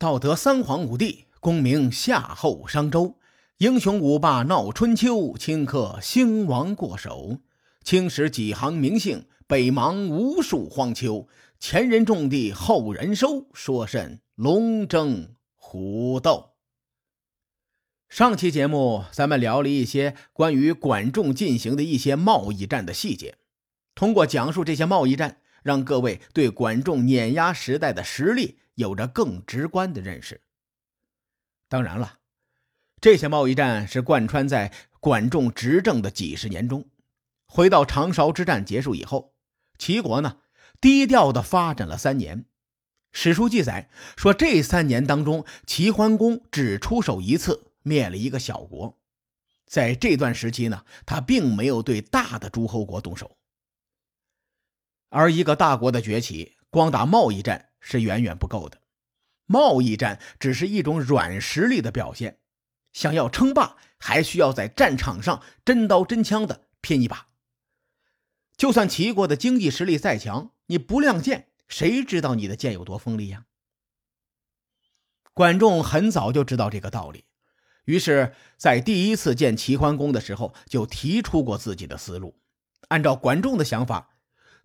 道德三皇五帝，功名夏后商周，英雄五霸闹春秋，顷刻兴亡过手。青史几行名姓，北邙无数荒丘。前人种地，后人收，说甚龙争虎斗？上期节目咱们聊了一些关于管仲进行的一些贸易战的细节，通过讲述这些贸易战，让各位对管仲碾压时代的实力有着更直观的认识。当然了，这些贸易战是贯穿在管仲执政的几十年中。回到长勺之战结束以后，齐国呢低调的发展了三年。史书记载说，这三年当中，齐桓公只出手一次，灭了一个小国。在这段时期呢，他并没有对大的诸侯国动手。而一个大国的崛起，光打贸易战是远远不够的。贸易战只是一种软实力的表现，想要称霸，还需要在战场上真刀真枪的拼一把。就算齐国的经济实力再强，你不亮剑，谁知道你的剑有多锋利呀？管仲很早就知道这个道理，于是，在第一次见齐桓公的时候，就提出过自己的思路。按照管仲的想法，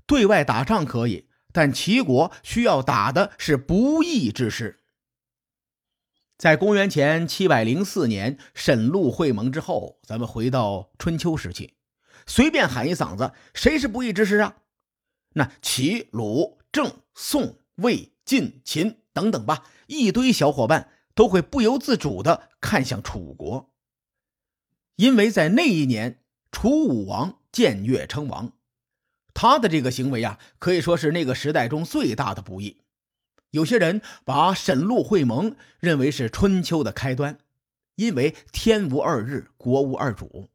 对外打仗可以，但齐国需要打的是不义之师。在公元前七百零四年沈陆会盟之后，咱们回到春秋时期。随便喊一嗓子，谁是不义之师啊？那齐、鲁、郑、宋、魏、晋、秦等等吧，一堆小伙伴都会不由自主的看向楚国，因为在那一年，楚武王僭越称王，他的这个行为啊，可以说是那个时代中最大的不义。有些人把沈陆会盟认为是春秋的开端，因为天无二日，国无二主。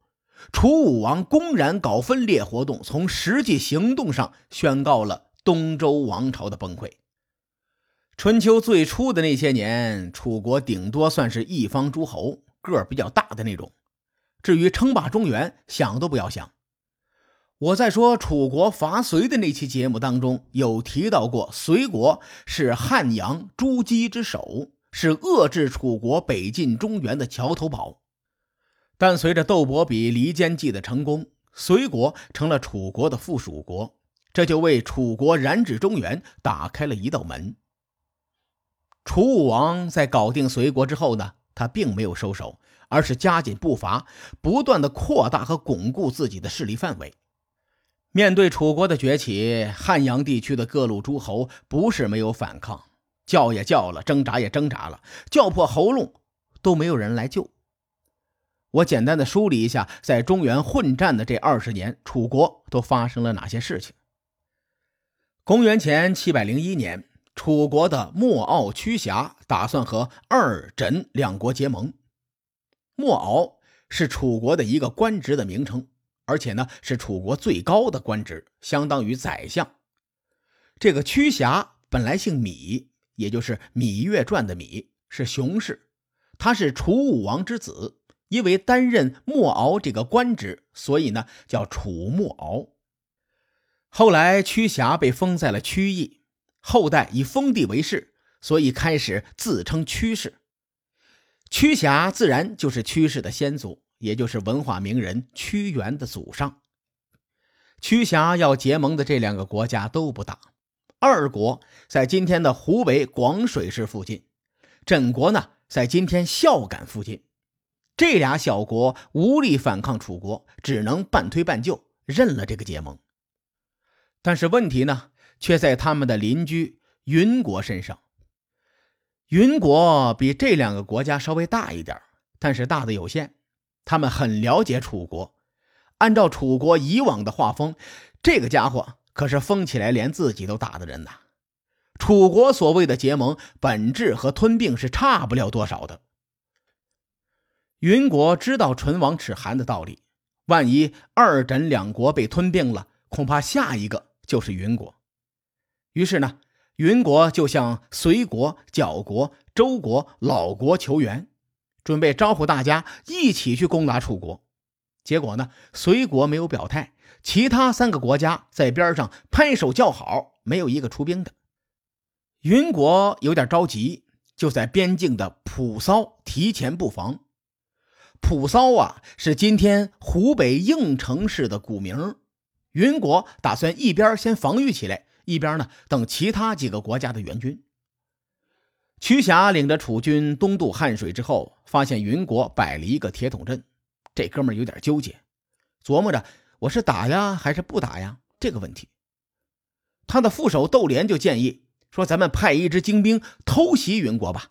楚武王公然搞分裂活动，从实际行动上宣告了东周王朝的崩溃。春秋最初的那些年，楚国顶多算是一方诸侯，个比较大的那种。至于称霸中原，想都不要想。我在说楚国伐隋的那期节目当中，有提到过，隋国是汉阳诸姬之首，是遏制楚国北进中原的桥头堡。但随着窦伯比离间计的成功，隋国成了楚国的附属国，这就为楚国染指中原打开了一道门。楚武王在搞定隋国之后呢，他并没有收手，而是加紧步伐，不断的扩大和巩固自己的势力范围。面对楚国的崛起，汉阳地区的各路诸侯不是没有反抗，叫也叫了，挣扎也挣扎了，叫破喉咙都没有人来救。我简单的梳理一下，在中原混战的这二十年，楚国都发生了哪些事情？公元前七百零一年，楚国的莫敖、屈瑕打算和二轸两国结盟。莫敖是楚国的一个官职的名称，而且呢是楚国最高的官职，相当于宰相。这个屈瑕本来姓芈，也就是《芈月传》的芈，是熊氏，他是楚武王之子。因为担任莫敖这个官职，所以呢叫楚莫敖。后来屈瑕被封在了曲邑，后代以封地为氏，所以开始自称屈氏。屈瑕自然就是屈氏的先祖，也就是文化名人屈原的祖上。屈瑕要结盟的这两个国家都不大，二国在今天的湖北广水市附近，枕国呢在今天孝感附近。这俩小国无力反抗楚国，只能半推半就认了这个结盟。但是问题呢，却在他们的邻居云国身上。云国比这两个国家稍微大一点，但是大的有限。他们很了解楚国，按照楚国以往的画风，这个家伙可是疯起来连自己都打的人呐。楚国所谓的结盟，本质和吞并是差不了多少的。云国知道唇亡齿寒的道理，万一二轸两国被吞并了，恐怕下一个就是云国。于是呢，云国就向隋国、角国、周国、老国求援，准备招呼大家一起去攻打楚国。结果呢，隋国没有表态，其他三个国家在边上拍手叫好，没有一个出兵的。云国有点着急，就在边境的蒲骚提前布防。蒲骚啊，是今天湖北应城市的古名。云国打算一边先防御起来，一边呢等其他几个国家的援军。屈霞领着楚军东渡汉水之后，发现云国摆了一个铁桶阵，这哥们有点纠结，琢磨着我是打呀还是不打呀这个问题。他的副手窦连就建议说：“咱们派一支精兵偷袭云国吧。”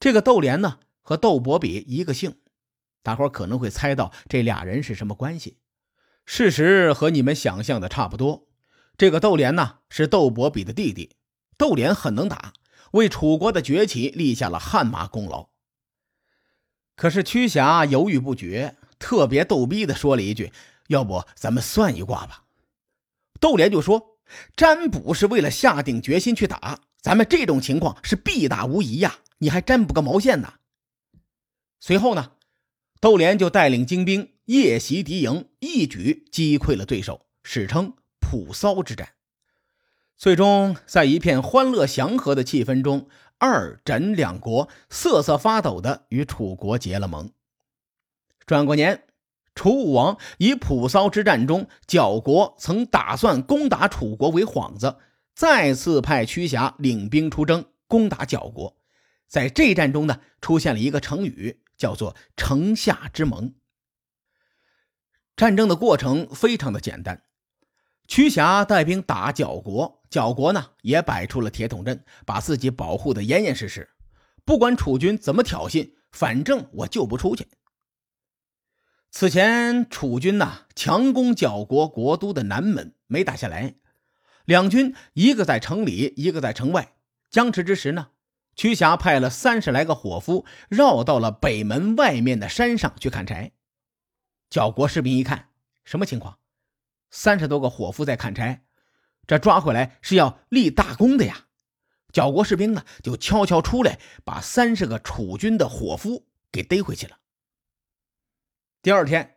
这个窦连呢和窦伯比一个姓。大伙可能会猜到这俩人是什么关系，事实和你们想象的差不多。这个窦连呢是窦伯比的弟弟，窦连很能打，为楚国的崛起立下了汗马功劳。可是屈瑕犹豫不决，特别逗逼的说了一句：“要不咱们算一卦吧？”窦连就说：“占卜是为了下定决心去打，咱们这种情况是必打无疑呀，你还占卜个毛线呢？”随后呢？窦连就带领精兵夜袭敌营，一举击溃了对手，史称蒲骚之战。最终，在一片欢乐祥和的气氛中，二枕两国瑟瑟发抖的与楚国结了盟。转过年，楚武王以蒲骚之战中角国曾打算攻打楚国为幌子，再次派屈瑕领兵出征攻打角国。在这战中呢，出现了一个成语。叫做城下之盟。战争的过程非常的简单，屈瑕带兵打角国，角国呢也摆出了铁桶阵，把自己保护的严严实实。不管楚军怎么挑衅，反正我就不出去。此前楚军呐强攻角国国都的南门，没打下来，两军一个在城里，一个在城外，僵持之时呢。屈瑕派了三十来个伙夫，绕到了北门外面的山上去砍柴。角国士兵一看，什么情况？三十多个伙夫在砍柴，这抓回来是要立大功的呀！角国士兵呢，就悄悄出来，把三十个楚军的伙夫给逮回去了。第二天，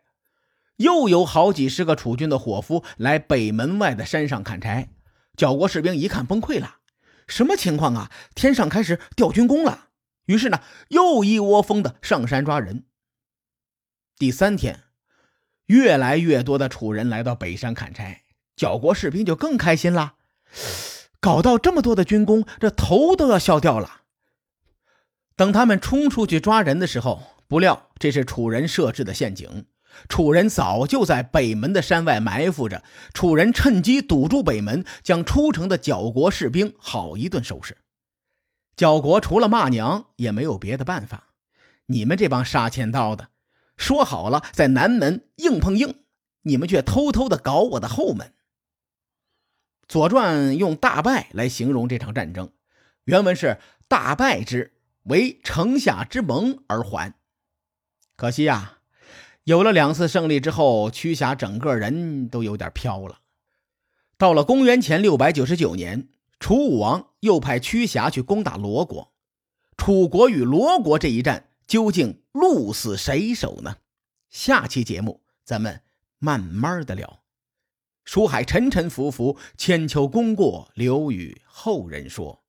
又有好几十个楚军的伙夫来北门外的山上砍柴，角国士兵一看，崩溃了。什么情况啊？天上开始掉军功了。于是呢，又一窝蜂的上山抓人。第三天，越来越多的楚人来到北山砍柴，角国士兵就更开心了。搞到这么多的军功，这头都要笑掉了。等他们冲出去抓人的时候，不料这是楚人设置的陷阱。楚人早就在北门的山外埋伏着，楚人趁机堵住北门，将出城的角国士兵好一顿收拾。角国除了骂娘，也没有别的办法。你们这帮杀千刀的，说好了在南门硬碰硬，你们却偷偷的搞我的后门。《左传》用“大败”来形容这场战争，原文是“大败之，为城下之盟而还”。可惜呀。有了两次胜利之后，屈瑕整个人都有点飘了。到了公元前六百九十九年，楚武王又派屈瑕去攻打罗国。楚国与罗国这一战，究竟鹿死谁手呢？下期节目咱们慢慢的聊。书海沉沉浮浮，千秋功过留与后人说。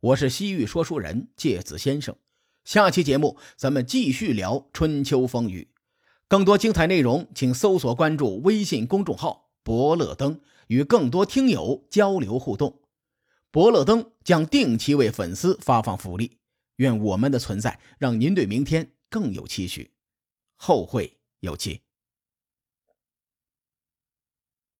我是西域说书人介子先生。下期节目咱们继续聊春秋风雨。更多精彩内容，请搜索关注微信公众号“伯乐灯”，与更多听友交流互动。伯乐灯将定期为粉丝发放福利。愿我们的存在让您对明天更有期许。后会有期。